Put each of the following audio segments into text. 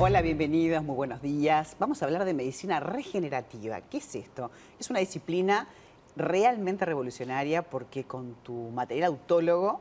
Hola, bienvenidos, muy buenos días. Vamos a hablar de medicina regenerativa. ¿Qué es esto? Es una disciplina realmente revolucionaria porque con tu material autólogo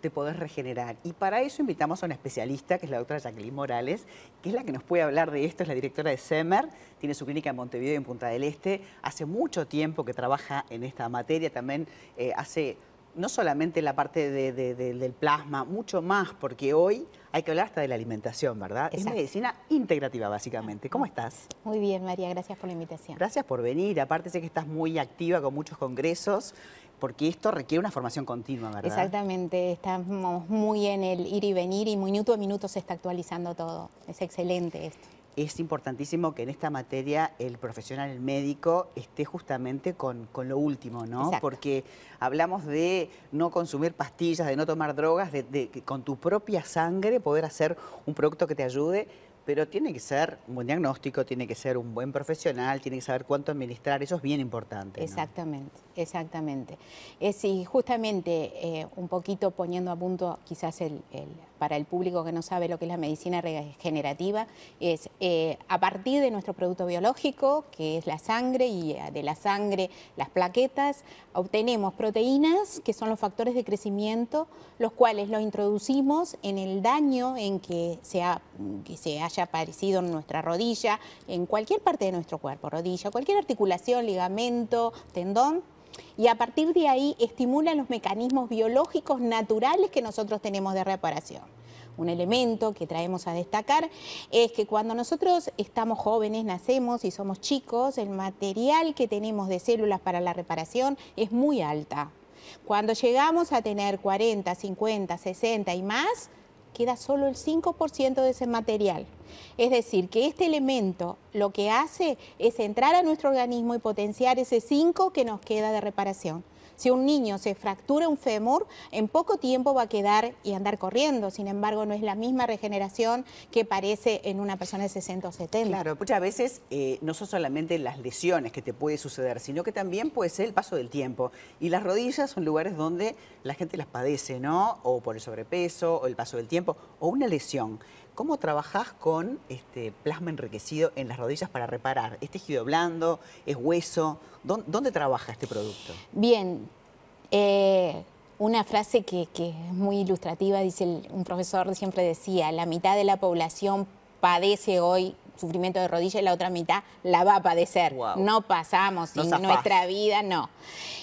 te podés regenerar. Y para eso invitamos a una especialista, que es la doctora Jacqueline Morales, que es la que nos puede hablar de esto, es la directora de SEMER, tiene su clínica en Montevideo y en Punta del Este, hace mucho tiempo que trabaja en esta materia, también eh, hace no solamente la parte del plasma, mucho más, porque hoy hay que hablar hasta de la alimentación, ¿verdad? Es medicina integrativa, básicamente. ¿Cómo estás? Muy bien, María, gracias por la invitación. Gracias por venir. Aparte sé que estás muy activa con muchos congresos, porque esto requiere una formación continua, ¿verdad? Exactamente, estamos muy en el ir y venir y minuto a minuto se está actualizando todo. Es excelente esto es importantísimo que en esta materia el profesional, el médico, esté justamente con, lo último, ¿no? Porque hablamos de no consumir pastillas, de no tomar drogas, de, de, con tu propia sangre poder hacer un producto que te ayude pero tiene que ser un buen diagnóstico, tiene que ser un buen profesional, tiene que saber cuánto administrar, eso es bien importante. Exactamente, exactamente. Es y justamente eh, un poquito poniendo a punto quizás para el público que no sabe lo que es la medicina regenerativa, es eh, a partir de nuestro producto biológico, que es la sangre, y eh, de la sangre las plaquetas, obtenemos proteínas, que son los factores de crecimiento, los cuales los introducimos en el daño en que se, que se haya aparecido en nuestra rodilla, en cualquier parte de nuestro cuerpo, rodilla, cualquier articulación, ligamento, tendón, y a partir de ahí estimulan los mecanismos biológicos naturales que nosotros tenemos de reparación. Un elemento que traemos a destacar es que cuando nosotros estamos jóvenes, nacemos y somos chicos, el material que tenemos de células para la reparación es muy alta. Cuando llegamos a tener 40, 50, 60 y más, queda solo el 5% de ese material. Es decir, que este elemento lo que hace es entrar a nuestro organismo y potenciar ese 5 que nos queda de reparación. Si un niño se fractura un fémur, en poco tiempo va a quedar y andar corriendo. Sin embargo, no es la misma regeneración que parece en una persona de 60 o 70. Claro, muchas veces eh, no son solamente las lesiones que te puede suceder, sino que también puede ser el paso del tiempo. Y las rodillas son lugares donde la gente las padece, ¿no? O por el sobrepeso, o el paso del tiempo, o una lesión. ¿Cómo trabajás con este plasma enriquecido en las rodillas para reparar? ¿Es tejido blando? ¿Es hueso? ¿Dónde, trabaja este producto? Bien, eh, una frase que, es muy ilustrativa, dice un profesor siempre decía, la mitad de la población padece hoy sufrimiento de rodilla y la otra mitad la va a padecer. No pasamos sin nuestra vida, no.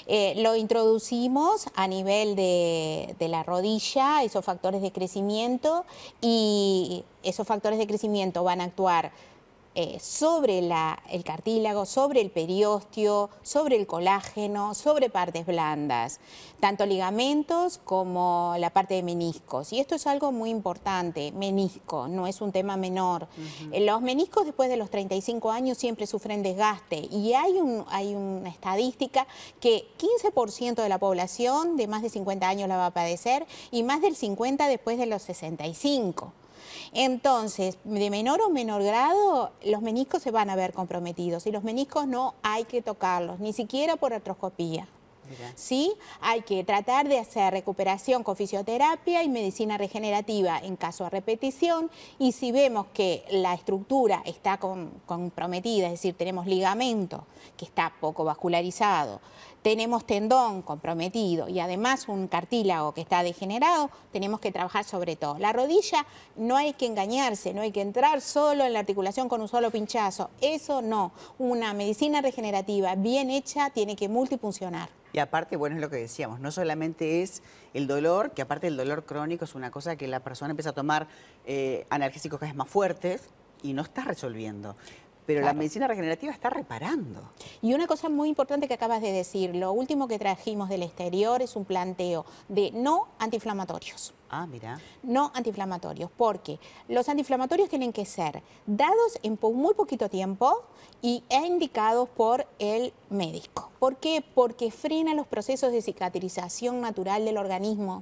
Eh, lo introducimos a nivel de, de la rodilla, esos factores de crecimiento, y esos factores de crecimiento van a actuar eh, sobre el cartílago, sobre el periósteo, sobre el colágeno, sobre partes blandas, tanto ligamentos como la parte de meniscos. Y esto es algo muy importante, menisco, no es un tema menor. Los meniscos después de los 35 años siempre sufren desgaste y hay, un, hay una estadística que 15% de la población de más de 50 años la va a padecer y más del 50% después de los 65. Entonces, de menor o menor grado, los meniscos se van a ver comprometidos y los meniscos no hay que tocarlos, ni siquiera por artroscopía. ¿Sí? Hay que tratar de hacer recuperación con fisioterapia y medicina regenerativa en caso de repetición y si vemos que la estructura está comprometida, es decir, tenemos ligamento que está poco vascularizado, tenemos tendón comprometido y además un cartílago que está degenerado, tenemos que trabajar sobre todo. La rodilla no hay que engañarse, no hay que entrar solo en la articulación con un solo pinchazo, eso no. Una medicina regenerativa bien hecha tiene que multifuncionar. Y aparte, bueno, es lo que decíamos, no solamente es el dolor, que aparte el dolor crónico es una cosa que la persona empieza a tomar eh, analgésicos cada vez más fuertes y no está resolviendo pero la medicina regenerativa está reparando. Y una cosa muy importante que acabas de decir, lo último que trajimos del exterior es un planteo de no antiinflamatorios. Ah, mira. No antiinflamatorios, porque los antiinflamatorios tienen que ser dados en muy poquito tiempo y e indicados por el médico. ¿Por qué? Porque frena los procesos de cicatrización natural del organismo.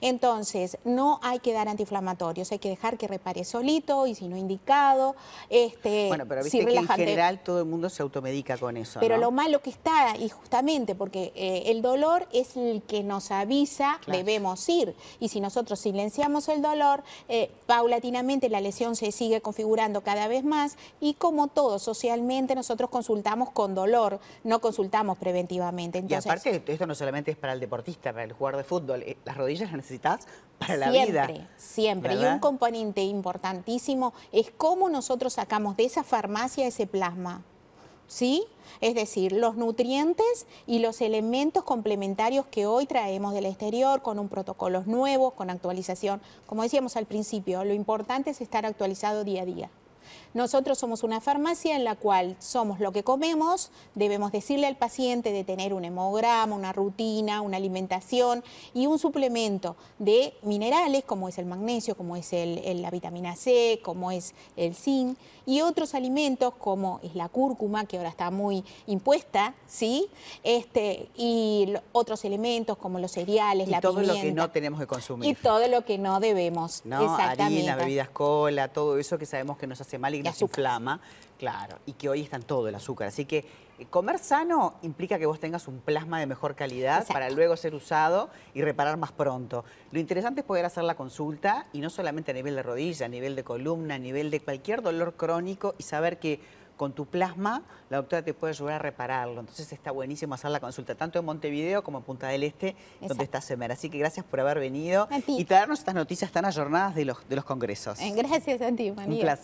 Entonces, no hay que dar antiinflamatorios, hay que dejar que repare solito y si no indicado. Este, bueno, pero viste que en general todo el mundo se automedica con eso. Pero lo malo que está, y justamente porque eh, el dolor es el que nos avisa, debemos ir. Y si nosotros silenciamos el dolor, eh, paulatinamente la lesión se sigue configurando cada vez más y como todo socialmente nosotros consultamos con dolor, no consultamos preventivamente. y aparte esto no solamente es para el deportista, para el jugador de fútbol, eh, las rodillas las necesitas para la vida. Siempre, siempre. Y un componente importantísimo es cómo nosotros sacamos de esa farmacia ese plasma. ¿sí? Es decir, los nutrientes y los elementos complementarios que hoy traemos del exterior con un protocolos nuevos, con actualización. Como decíamos al principio, lo importante es estar actualizado día a día. Nosotros somos una farmacia en la cual somos lo que comemos, debemos decirle al paciente de tener un hemograma, una rutina, una alimentación y un suplemento de minerales como es el magnesio, como es la vitamina C, como es el zinc y otros alimentos como es la cúrcuma que ahora está muy impuesta, ¿sí? Este, y otros elementos como los cereales, y todo lo que no tenemos que consumir. Y todo lo que no debemos. No, Exactamente. harina, bebidas cola, todo eso que sabemos que nos hace mal y inflama. Claro, y que hoy están todo el azúcar. Así que eh, comer sano implica que vos tengas un plasma de mejor calidad para luego ser usado y reparar más pronto. Lo interesante es poder hacer la consulta y no solamente a nivel de rodilla, a nivel de columna, a nivel de cualquier dolor crónico y saber que con tu plasma, la doctora te puede ayudar a repararlo. Entonces está buenísimo hacer la consulta, tanto en Montevideo como en Punta del Este, donde está Semer. Así que gracias por haber venido y traernos estas noticias tan ayornadas de los, de los congresos. Gracias a ti, María. Un placer.